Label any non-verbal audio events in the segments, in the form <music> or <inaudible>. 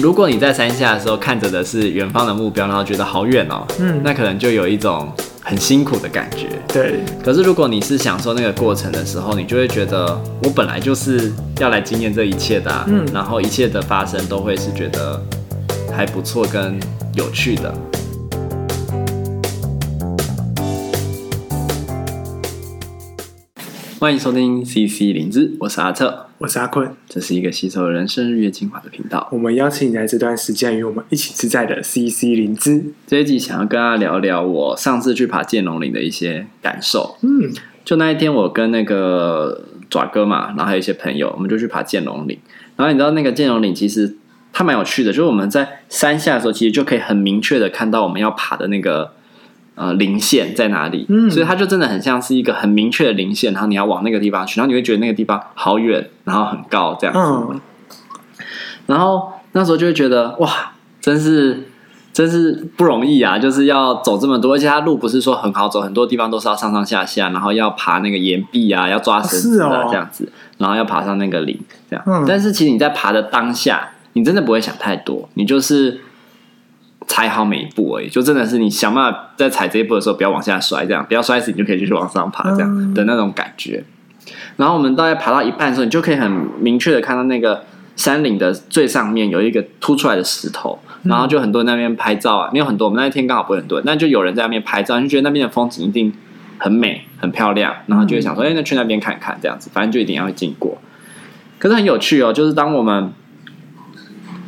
如果你在山下的时候看着的是远方的目标，然后觉得好远哦，嗯，那可能就有一种很辛苦的感觉。对。可是如果你是享受那个过程的时候，你就会觉得我本来就是要来经验这一切的啊，嗯，然后一切的发生都会是觉得还不错跟有趣的。欢迎收听 CC 灵芝，我是阿特，我是阿坤，这是一个吸收人生日月精华的频道。我们邀请你来这段时间与我们一起自在的 CC 灵芝。这一集想要跟大家聊聊我上次去爬剑龙岭的一些感受。嗯，就那一天我跟那个爪哥嘛，然后还有一些朋友，我们就去爬剑龙岭。然后你知道那个剑龙岭其实它蛮有趣的，就是我们在山下的时候，其实就可以很明确的看到我们要爬的那个。呃，零线在哪里？嗯，所以它就真的很像是一个很明确的零线，然后你要往那个地方去，然后你会觉得那个地方好远，然后很高这样子。嗯，然后那时候就会觉得哇，真是真是不容易啊！就是要走这么多，而且它路不是说很好走，很多地方都是要上上下下，然后要爬那个岩壁啊，要抓绳子啊这样子，然后要爬上那个岭这样。嗯，但是其实你在爬的当下，你真的不会想太多，你就是。踩好每一步而已，就真的是你想办法在踩这一步的时候不要往下摔，这样不要摔死，你就可以继续往上爬，这样的那种感觉。然后我们大概爬到一半的时候，你就可以很明确的看到那个山岭的最上面有一个凸出来的石头，然后就很多人那边拍照啊，没有很多，我们那一天刚好不会很多人，但就有人在那边拍照，就觉得那边的风景一定很美、很漂亮，然后就会想说，哎，那去那边看看，这样子，反正就一定要经过。可是很有趣哦，就是当我们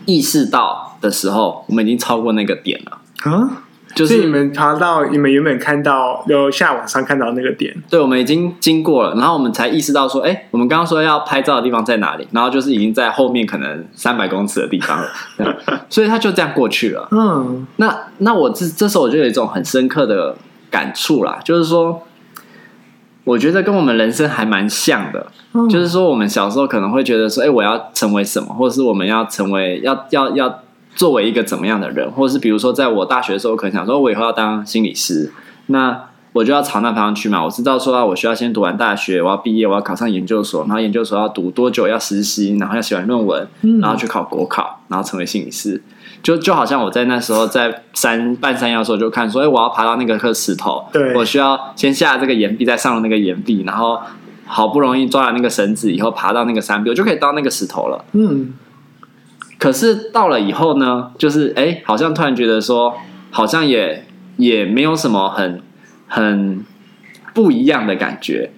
意识到。的时候，我们已经超过那个点了啊！就是你们爬到你们原本看到由下往上看到那个点，对，我们已经经过了，然后我们才意识到说，哎，我们刚刚说要拍照的地方在哪里？然后就是已经在后面可能三百公尺的地方了，<laughs> 所以他就这样过去了。嗯，那那我这这时候我就有一种很深刻的感触啦，就是说。我觉得跟我们人生还蛮像的，嗯，就是说我们小时候可能会觉得说，哎，我要成为什么，或者是我们要成为要要要作为一个怎么样的人，或者是比如说，在我大学的时候，我可能想说，我以后要当心理师，那我就要朝那方向去嘛。我知道说啊，我需要先读完大学，我要毕业，我要考上研究所，然后研究所要读多久，要实习，然后要写完论文，然后去考国考，然后成为心理师。就就好像我在那时候在山半山腰的时候就看说，哎，我要爬到那个颗石头，对，我需要先下这个岩壁，再上了那个岩壁，然后好不容易抓了那个绳子以后，爬到那个山壁，我就可以到那个石头了。嗯。可是到了以后呢，就是哎，好像突然觉得说，好像也也没有什么很很不一样的感觉，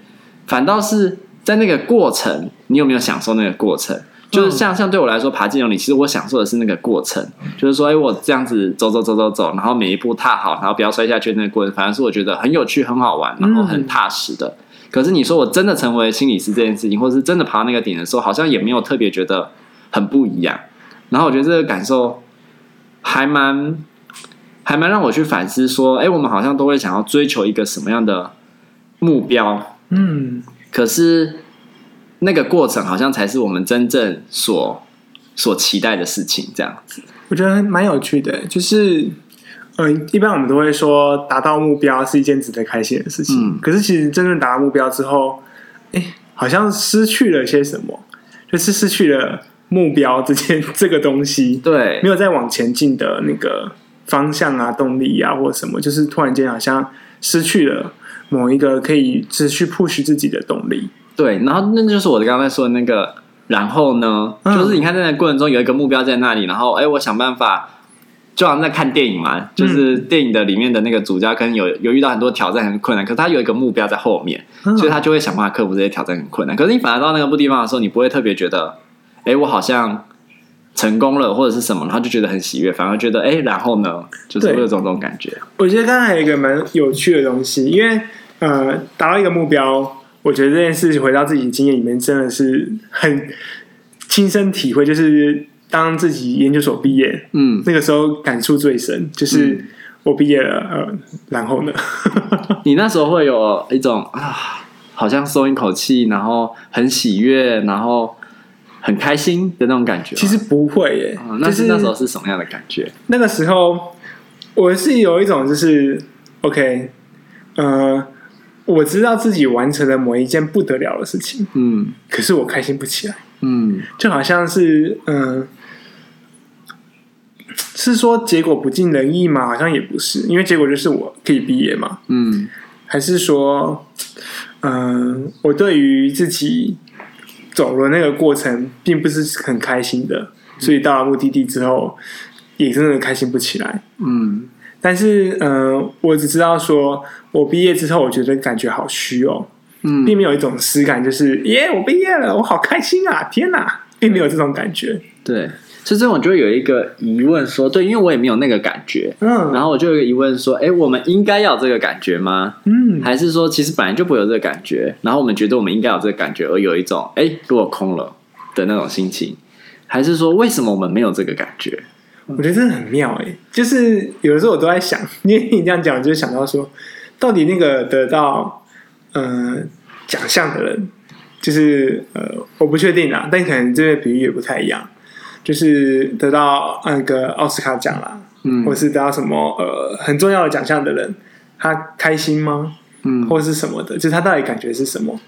反倒是在那个过程，你有没有享受那个过程？就是像像对我来说，爬剑龙岭，其实我享受的是那个过程，就是说，哎，我这样子走走走走走，然后每一步踏好，然后不要摔下去，那个过程，反正是我觉得很有趣、很好玩，然后很踏实的。可是你说我真的成为心理师这件事情，或是真的爬到那个顶的时候，好像也没有特别觉得很不一样。然后我觉得这个感受还蛮还蛮让我去反思，说，哎，我们好像都会想要追求一个什么样的目标？嗯，可是。那个过程好像才是我们真正所所期待的事情，这样子，我觉得蛮有趣的。就是，嗯、呃，一般我们都会说达到目标是一件值得开心的事情。嗯，可是其实真正达到目标之后，哎，好像失去了些什么，就是失去了目标这件这个东西。对，没有再往前进的那个方向啊、动力啊，或者什么，就是突然间好像失去了某一个可以持续 push 自己的动力。对，然后那就是我刚才说的那个，然后呢，嗯、就是你看在那个过程中有一个目标在那里，然后哎，我想办法，就好像在看电影嘛，就是电影的里面的那个主角可能有有遇到很多挑战很困难，可是他有一个目标在后面，所以他就会想办法克服这些挑战很困难。可是你反而到那个不地方的时候，你不会特别觉得，哎，我好像成功了或者是什么，然后就觉得很喜悦，反而觉得哎，然后呢，就是会有种种感觉。我觉得刚才还有一个蛮有趣的东西，因为呃，达到一个目标。我觉得这件事情回到自己经验里面，真的是很亲身体会。就是当自己研究所毕业，嗯，那个时候感触最深，就是我毕业了，呃，然后呢？<laughs> 你那时候会有一种啊，好像松一口气，然后很喜悦，然后很开心的那种感觉。其实不会耶，嗯，那是那时候是什么样的感觉？那个时候我是有一种就是 OK，呃。我知道自己完成了某一件不得了的事情，嗯，可是我开心不起来，嗯，就好像是，嗯、呃，是说结果不尽人意吗？好像也不是，因为结果就是我可以毕业嘛。嗯，还是说，嗯、呃，我对于自己走了那个过程并不是很开心的，所以到了目的地之后，也真的开心不起来。嗯，但是，嗯、呃，我只知道说我毕业之后，我觉得感觉好虚哦。嗯，并没有一种实感，就是耶，我毕业了，我好开心啊！天哪，并没有这种感觉。对。其实我就有一个疑问，说对，因为我也没有那个感觉，嗯，然后我就有一个疑问，说，哎，我们应该要这个感觉吗？嗯，还是说其实本来就不会有这个感觉，然后我们觉得我们应该有这个感觉，而有一种哎落空了的那种心情，还是说为什么我们没有这个感觉？我觉得真的很妙哎，就是有的时候我都在想，因为你这样讲，就想到说，到底那个得到呃奖项的人，就是呃我不确定啊，但可能这个比喻也不太一样。就是得到那个奥斯卡奖啦，嗯，或是得到什么呃很重要的奖项的人，他开心吗？嗯，或是什么的，就是他到底感觉是什么？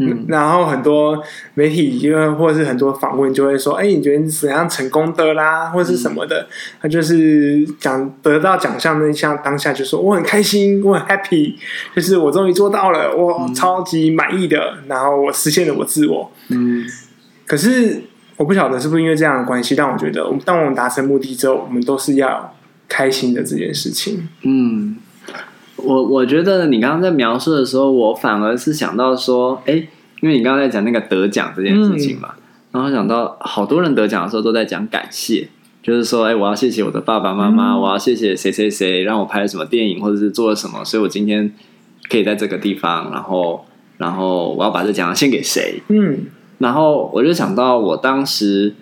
嗯，然后很多媒体因为或者是很多访问就会说，哎，你觉得你怎样成功的啦，或是什么的？他就是讲得到奖项那项当下就说我很开心，我很 happy，就是我终于做到了，我超级满意的，然后我实现了我自我。嗯，可是。我不晓得是不是因为这样的关系，但我觉得，当我们达成目的之后，我们都是要开心的这件事情。嗯，我我觉得你刚刚在描述的时候，我反而是想到说，哎，因为你刚刚在讲那个得奖这件事情嘛，嗯、然后想到好多人得奖的时候都在讲感谢，就是说，哎，我要谢谢我的爸爸妈妈，嗯、我要谢谢谁谁谁让我拍了什么电影，或者是做了什么，所以我今天可以在这个地方，然后，然后我要把这奖献给谁？嗯。然后我就想到，我当时，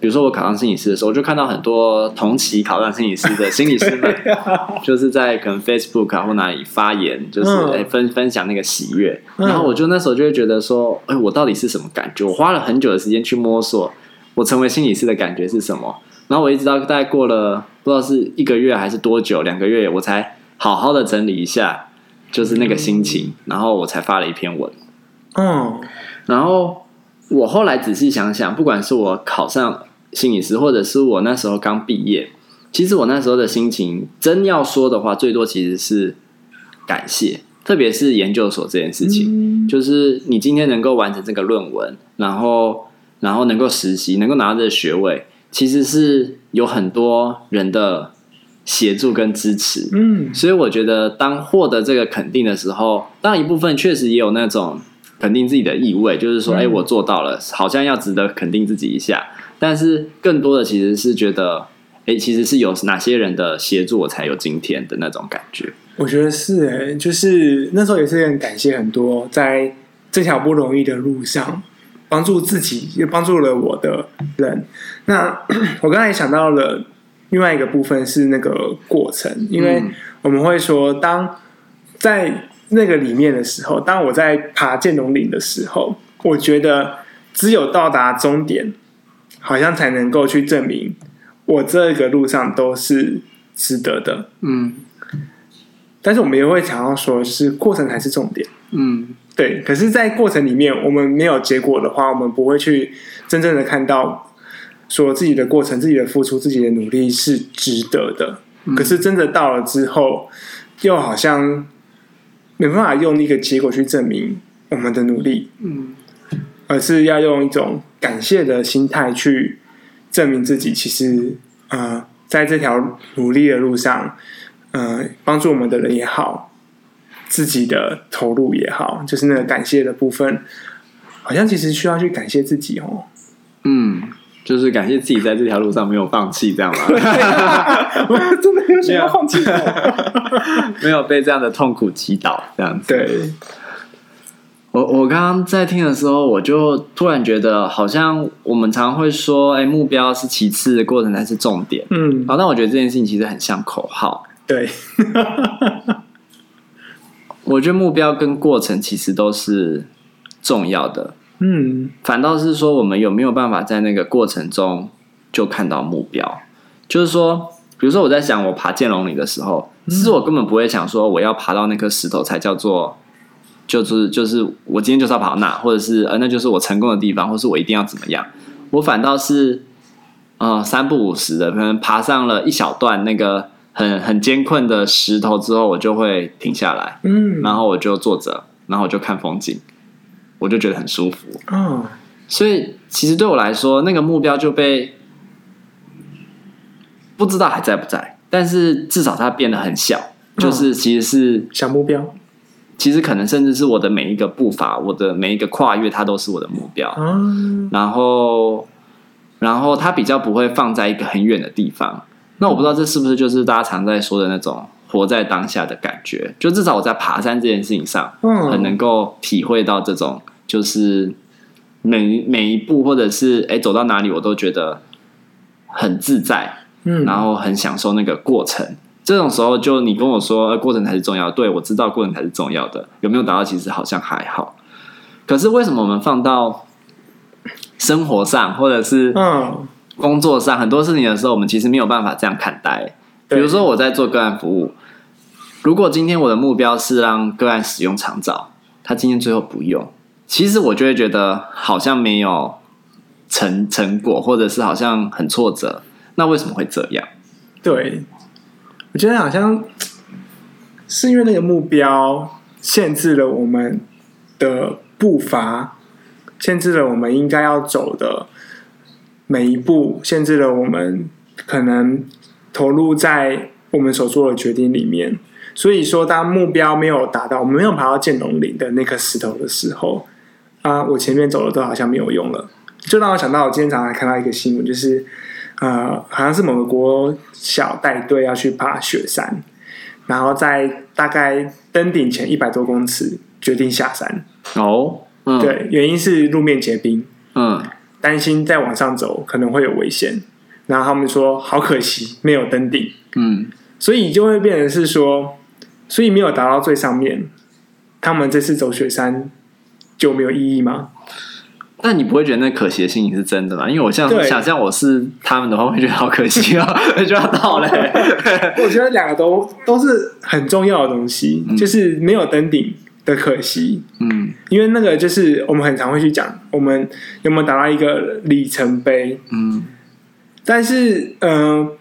比如说我考上心理师的时候，我就看到很多同期考上心理师的心理师们，<laughs> 就是在可能 Facebook 啊或哪里发言，就是哎分分享那个喜悦。然后我就那时候就会觉得说，哎，我到底是什么感觉？我花了很久的时间去摸索，我成为心理师的感觉是什么。然后我一直到大概过了不知道是一个月还是多久，两个月，我才好好的整理一下，就是那个心情，然后我才发了一篇文。嗯，然后。我后来仔细想想，不管是我考上心理师，或者是我那时候刚毕业，其实我那时候的心情，真要说的话，最多其实是感谢。特别是研究所这件事情，嗯、就是你今天能够完成这个论文，然后然后能够实习，能够拿到这个学位，其实是有很多人的协助跟支持。嗯，所以我觉得，当获得这个肯定的时候，当然一部分确实也有那种。肯定自己的意味，就是说，哎、欸，我做到了，好像要值得肯定自己一下。但是更多的其实是觉得，哎、欸，其实是有哪些人的协助，我才有今天的那种感觉。我觉得是、欸，哎，就是那时候也是很感谢很多在这条不容易的路上帮助自己，也帮助了我的人。那我刚才也想到了另外一个部分是那个过程，因为我们会说，当在那个里面的时候，当我在爬剑龙岭的时候，我觉得只有到达终点，好像才能够去证明我这个路上都是值得的。嗯，但是我们也会想要说，是过程才是重点。嗯，对。可是，在过程里面，我们没有结果的话，我们不会去真正的看到说自己的过程、自己的付出、自己的努力是值得的。可是，真的到了之后，又好像。没办法用一个结果去证明我们的努力，嗯，而是要用一种感谢的心态去证明自己。其实，呃，在这条努力的路上，呃，帮助我们的人也好，自己的投入也好，就是那个感谢的部分，好像其实需要去感谢自己哦。嗯。就是感谢自己在这条路上没有放弃，这样吗？<laughs> 我真的有想要放弃，<laughs> 没有被这样的痛苦击倒，这样子。对，我我刚刚在听的时候，我就突然觉得，好像我们常会说，哎，目标是其次的，过程才是重点。嗯，好，但我觉得这件事情其实很像口号。对，<laughs> 我觉得目标跟过程其实都是重要的。嗯，反倒是说，我们有没有办法在那个过程中就看到目标？就是说，比如说我在想我爬剑龙岭的时候，其实我根本不会想说我要爬到那颗石头才叫做，就是就是我今天就是要爬到那，或者是呃那就是我成功的地方，或是我一定要怎么样？我反倒是呃三不五时的，可能爬上了一小段那个很很艰困的石头之后，我就会停下来，嗯，然后我就坐着，然后我就看风景，我就觉得很舒服。嗯，所以其实对我来说，那个目标就被不知道还在不在，但是至少它变得很小，<laughs> 就是其实是小目标。其实可能甚至是我的每一个步伐，我的每一个跨越，它都是我的目标。嗯，然后，然后它比较不会放在一个很远的地方。那我不知道这是不是就是大家常在说的那种活在当下的感觉？就至少我在爬山这件事情上，嗯，很能够体会到这种，就是每每一步或者是哎走到哪里，我都觉得很自在，嗯，然后很享受那个过程。这种时候，就你跟我说，过程才是重要。对，我知道过程才是重要的。有没有达到？其实好像还好。可是为什么我们放到生活上，或者是嗯工作上很多事情的时候，我们其实没有办法这样看待？比如说我在做个案服务，如果今天我的目标是让个案使用长照，他今天最后不用，其实我就会觉得好像没有成成果，或者是好像很挫折。那为什么会这样？对。我觉得好像是因为那个目标限制了我们的步伐，限制了我们应该要走的每一步，限制了我们可能投入在我们所做的决定里面。所以说，当目标没有达到，我们没有爬到剑龙岭的那颗石头的时候，啊，我前面走的都好像没有用了。就让我想到，我今天早上还看到一个新闻，就是。呃，好像是某个国小带队要去爬雪山，然后在大概登顶前一百多公尺决定下山。哦，嗯、对，原因是路面结冰，嗯，担心再往上走可能会有危险。然后他们说好可惜没有登顶，嗯，所以就会变成是说，所以没有达到最上面，他们这次走雪山就没有意义吗？但你不会觉得那可惜的心情是真的吗？因为我像想象我是他们的话，会觉得好可惜啊，就要到嘞。<laughs> 我觉得两个都都是很重要的东西，嗯、就是没有登顶的可惜。嗯，因为那个就是我们很常会去讲，我们有没有达到一个里程碑？嗯，但是嗯、呃，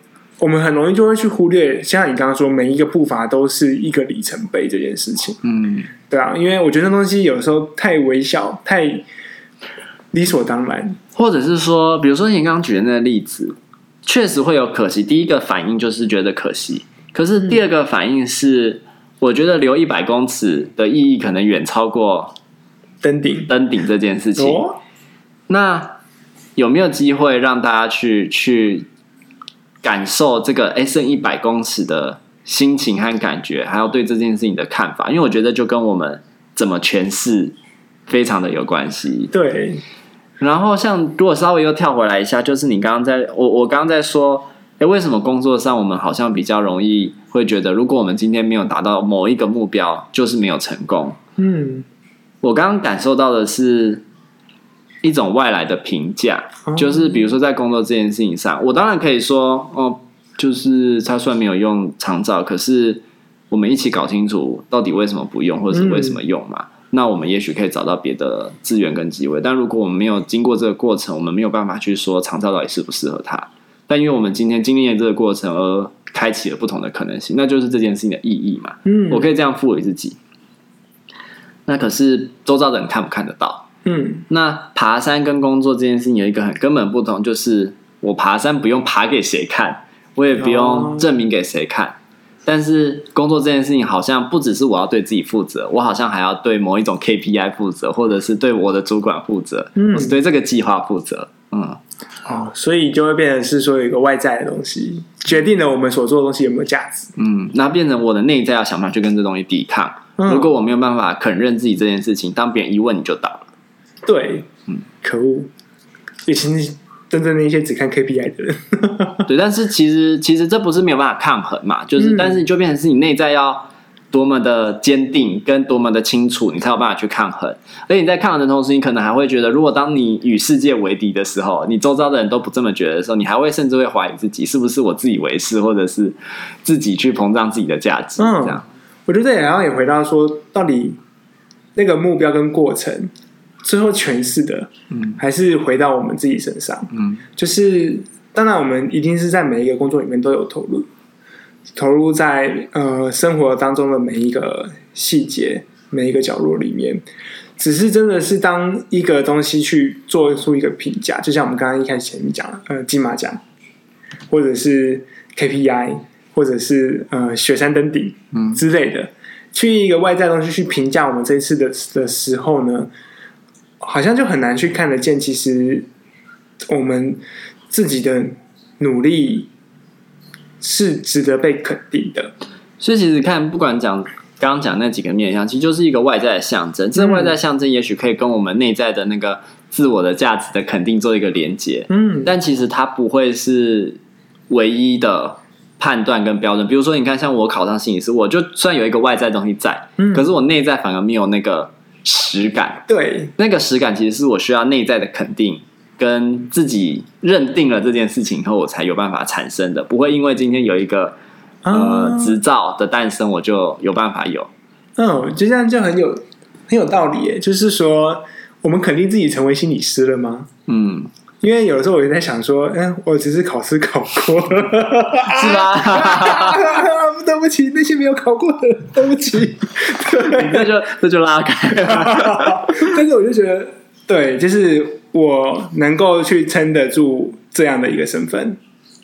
我们很容易就会去忽略，像你刚刚说，每一个步伐都是一个里程碑这件事情。嗯，对啊，因为我觉得那东西有时候太微小，太。理所当然，或者是说，比如说你刚刚举的那个例子，确实会有可惜。第一个反应就是觉得可惜，可是第二个反应是，嗯、我觉得留一百公尺的意义可能远超过登顶 <laughs> 登顶这件事情。哦、那有没有机会让大家去去感受这个哎剩一百公尺的心情和感觉，还有对这件事情的看法？因为我觉得就跟我们怎么诠释非常的有关系。对。然后，像如果稍微又跳回来一下，就是你刚刚在我我刚刚在说，哎，为什么工作上我们好像比较容易会觉得，如果我们今天没有达到某一个目标，就是没有成功。嗯，我刚刚感受到的是一种外来的评价，就是比如说在工作这件事情上，我当然可以说，哦，就是他虽然没有用长照，可是我们一起搞清楚到底为什么不用，或者是为什么用嘛。嗯那我们也许可以找到别的资源跟机会，但如果我们没有经过这个过程，我们没有办法去说长照到底适不适合他。但因为我们今天经历了这个过程而开启了不同的可能性，那就是这件事情的意义嘛。嗯，我可以这样赋予自己。那可是周遭的人看不看得到？嗯，那爬山跟工作这件事情有一个很根本不同，就是我爬山不用爬给谁看，我也不用证明给谁看。但是工作这件事情好像不只是我要对自己负责，我好像还要对某一种 KPI 负责，或者是对我的主管负责，嗯，我是对这个计划负责，嗯，哦，所以就会变成是说有一个外在的东西决定了我们所做的东西有没有价值，嗯，那变成我的内在要想办法去跟这东西抵抗。嗯，如果我没有办法肯认自己这件事情，当别人一问你就倒。了，对，嗯，可恶，也行。真正的一些只看 KPI 的人，<laughs> 对，但是其实其实这不是没有办法抗衡嘛，就是、嗯、但是你就变成是你内在要多么的坚定跟多么的清楚，你才有办法去抗衡。而且你在抗衡的同时，你可能还会觉得，如果当你与世界为敌的时候，你周遭的人都不这么觉得的时候，你还会甚至会怀疑自己是不是我自以为是，或者是自己去膨胀自己的价值。嗯、这样，我觉得也要也回答说，到底那个目标跟过程。最后诠释的，嗯，还是回到我们自己身上，嗯，就是当然我们一定是在每一个工作里面都有投入，投入在呃生活当中的每一个细节、每一个角落里面。只是真的是当一个东西去做出一个评价，就像我们刚刚一开始前面讲的，呃，金马奖，或者是 KPI，或者是呃雪山登顶，嗯。之类的，嗯、去一个外在东西去评价我们这一次的的时候呢，好像就很难去看得见，其实我们自己的努力是值得被肯定的。所以其实看不管讲。刚刚讲那几个面向，其实就是一个外在的象征。这个外在象征也许可以跟我们内在的那个自我的价值的肯定做一个连接。嗯，但其实它不会是唯一的判断跟标准。比如说，你看，像我考上心理师，我就算有一个外在东西在，嗯，可是我内在反而没有那个实感。对，那个实感其实是我需要内在的肯定，跟自己认定了这件事情以后，我才有办法产生的。不会因为今天有一个。呃，执照的诞生，我就有办法有。嗯，就这样就很有很有道理耶。就是说，我们肯定自己成为心理师了吗？嗯，因为有的时候我就在想说，哎、欸，我只是考试考过，<laughs> 是吗？<laughs> 对不起，那些没有考过的，对不起。对，那就那就拉开。但是我就觉得，对，就是我能够去撑得住这样的一个身份。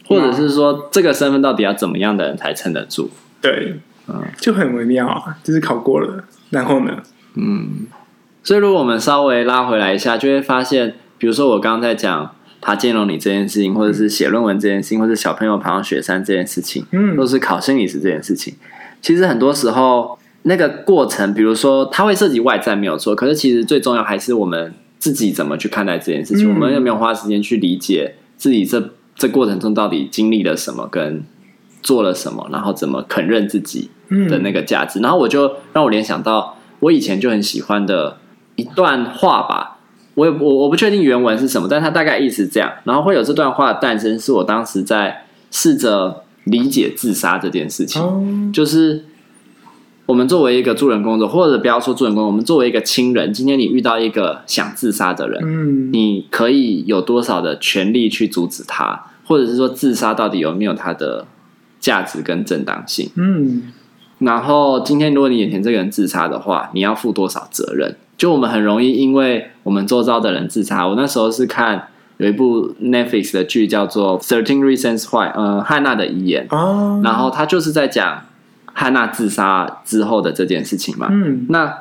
或者是说，这个身份到底要怎么样的人才撑得住？对，嗯，就很微妙啊。就是考过了，然后呢？嗯，所以如果我们稍微拉回来一下，就会发现，比如说我刚刚在讲爬肩龙岭这件事情，或者是写论文这件事情，或者小朋友爬上雪山这件事情，嗯，都是考心理师这件事情。其实很多时候那个过程，比如说它会涉及外在没有错，可是其实最重要还是我们自己怎么去看待这件事情。嗯，我们有没有花时间去理解自己这？这过程中到底经历了什么，跟做了什么，然后怎么肯认自己的那个价值，嗯、然后我就让我联想到我以前就很喜欢的一段话吧。我也我我不确定原文是什么，但他大概意思是这样。然后会有这段话的诞生，是我当时在试着理解自杀这件事情，哦、就是。我们作为一个助人工作，或者不要说助人工作，我们作为一个亲人，今天你遇到一个想自杀的人，嗯，你可以有多少的权利去阻止他，或者是说自杀到底有没有它的价值跟正当性？嗯，然后今天如果你眼前这个人自杀的话，你要负多少责任？就我们很容易因为我们周遭的人自杀，我那时候是看有一部 Netflix 的剧叫做《Thirteen Reasons Why》，呃，汉娜的遗言，哦，然后他就是在讲。汉娜自杀之后的这件事情嘛，嗯，那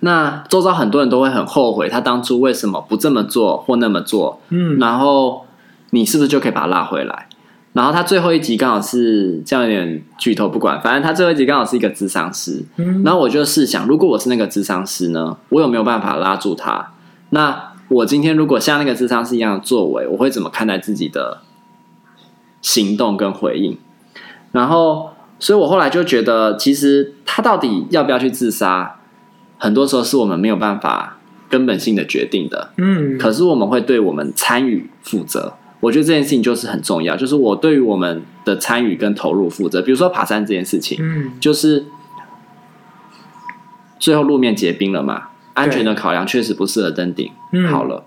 那周遭很多人都会很后悔，他当初为什么不这么做或那么做，嗯，然后你是不是就可以把他拉回来？然后他最后一集刚好是这样有点剧透，不管，反正他最后一集刚好是一个智商师，嗯，然后我就试想，如果我是那个智商师呢，我有没有办法拉住他？那我今天如果像那个智商师一样的作为，我会怎么看待自己的行动跟回应？然后。所以我后来就觉得，其实他到底要不要去自杀，很多时候是我们没有办法根本性的决定的。嗯，可是我们会对我们参与负责。我觉得这件事情就是很重要，就是我对于我们的参与跟投入负责。比如说爬山这件事情，嗯，就是最后路面结冰了嘛，安全的考量确实不适合登顶。嗯，好了，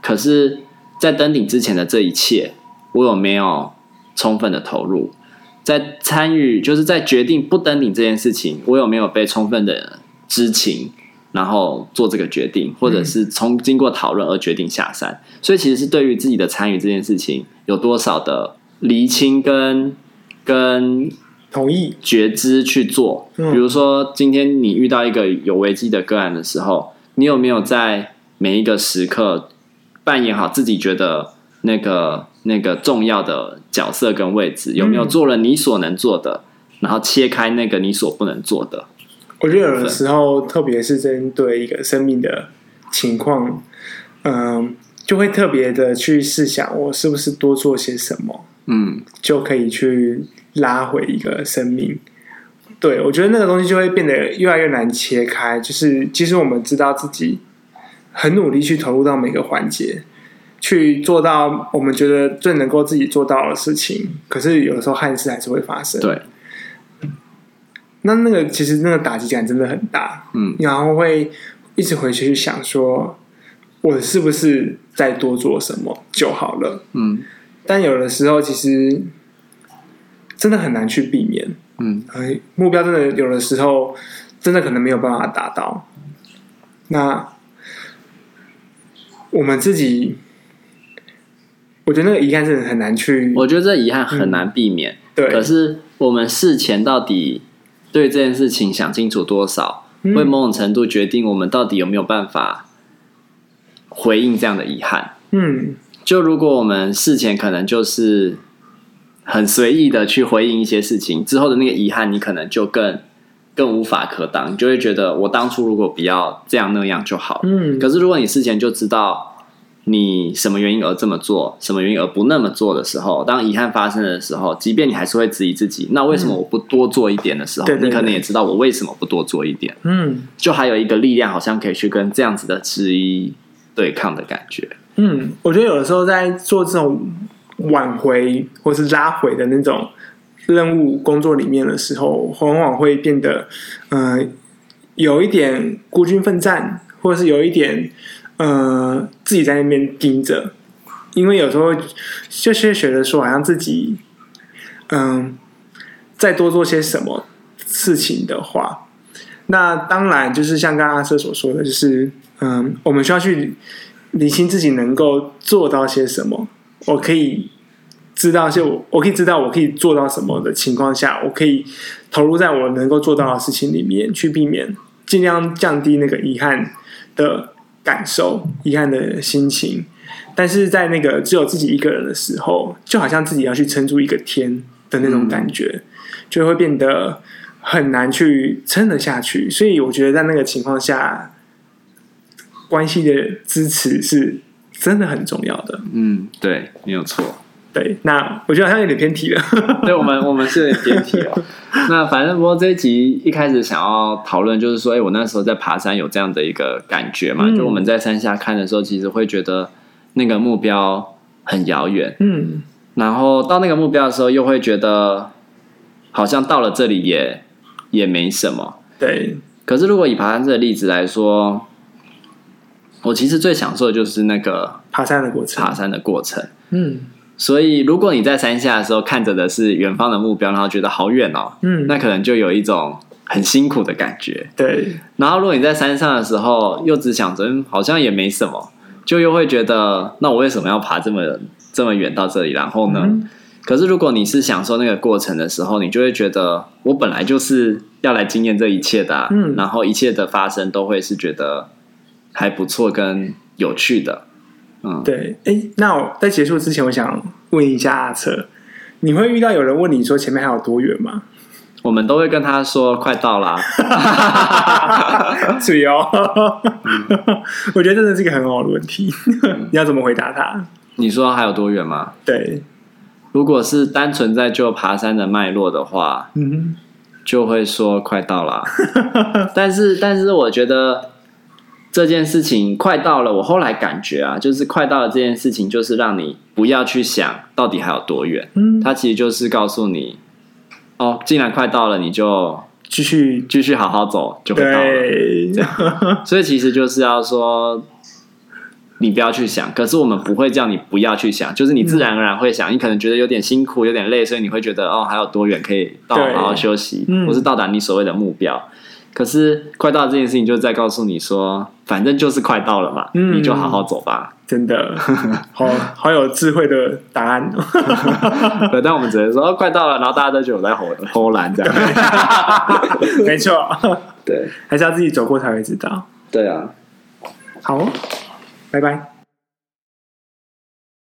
可是，在登顶之前的这一切，我有没有充分的投入？在参与，就是在决定不登顶这件事情，我有没有被充分的知情，然后做这个决定，或者是从经过讨论而决定下山？所以其实是对于自己的参与这件事情有多少的厘清跟跟同意觉知去做。比如说，今天你遇到一个有危机的个案的时候，你有没有在每一个时刻扮演好自己觉得那个？那个重要的角色跟位置有没有做了你所能做的，嗯、然后切开那个你所不能做的？我觉得有的时候，特别是针对一个生命的情况，嗯，就会特别的去试想，我是不是多做些什么，嗯，就可以去拉回一个生命。对，我觉得那个东西就会变得越来越难切开。就是其实我们知道自己很努力去投入到每个环节。去做到我们觉得最能够自己做到的事情，可是有的时候憾事还是会发生。对，那那个其实那个打击感真的很大，嗯，然后会一直回去去想说，我是不是再多做什么就好了。嗯，但有的时候其实真的很难去避免。嗯，哎，目标真的有的时候真的可能没有办法达到。那我们自己，我觉得那个遗憾真的很难去。我觉得这遗憾很难避免。嗯、对，可是我们事前到底对这件事情想清楚多少，嗯、会某种程度决定我们到底有没有办法。回应这样的遗憾，嗯，就如果我们事前可能就是很随意的去回应一些事情，之后的那个遗憾，你可能就更更无法可挡，你就会觉得我当初如果不要这样那样就好，嗯。可是如果你事前就知道你什么原因而这么做，什么原因而不那么做的时候，当遗憾发生的时候，即便你还是会质疑自己，那为什么我不多做一点的时候，嗯、你可能也知道我为什么不多做一点，嗯。就还有一个力量，好像可以去跟这样子的质疑。对抗的感觉，嗯，我觉得有的时候在做这种挽回或是拉回的那种任务工作里面的时候，往往会变得，呃，有一点孤军奋战，或者是有一点，呃，自己在那边盯着，因为有时候就是觉得说，好像自己，嗯、再多做些什么事情的话，那当然就是像刚刚阿瑟所说的，就是。嗯，我们需要去理清自己能够做到些什么。我可以知道些我，我可以知道我可以做到什么的情况下，我可以投入在我能够做到的事情里面，去避免尽量降低那个遗憾的感受、遗憾的心情。但是在那个只有自己一个人的时候，就好像自己要去撑住一个天的那种感觉，就会变得很难去撑得下去。所以我觉得在那个情况下。关系的支持是真的很重要的。嗯，对，没有错。对，那我觉得好像有点偏题了。<laughs> 对，我们我们是有点偏题了。<laughs> 那反正不过这一集一开始想要讨论，就是说，哎，我那时候在爬山有这样的一个感觉嘛，嗯、就我们在山下看的时候，其实会觉得那个目标很遥远。嗯，然后到那个目标的时候，又会觉得好像到了这里也也没什么。对。可是如果以爬山这个例子来说，我其实最享受的就是那个爬山的过程，爬山的过程。嗯，所以如果你在山下的时候看着的是远方的目标，然后觉得好远哦，嗯，那可能就有一种很辛苦的感觉。对。然后如果你在山上的时候，又只想着好像也没什么，就又会觉得那我为什么要爬这么这么远到这里？然后呢？嗯。可是如果你是享受那个过程的时候，你就会觉得我本来就是要来经验这一切的啊，嗯，然后一切的发生都会是觉得。还不错，跟有趣的，嗯，对，哎，那我在结束之前，我想问一下阿策，你会遇到有人问你说前面还有多远吗？我们都会跟他说快到啦 <laughs> <laughs> 是哦，<laughs> 我觉得真的是一个很好的问题，你要怎么回答他？你说还有多远吗？对，如果是单纯在就爬山的脉络的话，嗯，就会说快到啦，但是，但是我觉得。这件事情快到了，我后来感觉啊，就是快到了这件事情，就是让你不要去想到底还有多远。嗯，它其实就是告诉你，哦，既然快到了，你就继续继续好好走，就会到了。对，<laughs> 所以其实就是要说，你不要去想。可是我们不会叫你不要去想，就是你自然而然会想。嗯，你可能觉得有点辛苦，有点累，所以你会觉得哦，还有多远可以到，好好休息，或是到达你所谓的目标。可是快到这件事情，就在告诉你说，反正就是快到了嘛，嗯、你就好好走吧。真的，<laughs> 好好有智慧的答案。<laughs> 对，但我们只能说、哦、快到了，然后大家都觉得我在吼吼懒这样。<laughs> 没错，对，还是要自己走过才会知道。对啊，好，拜拜。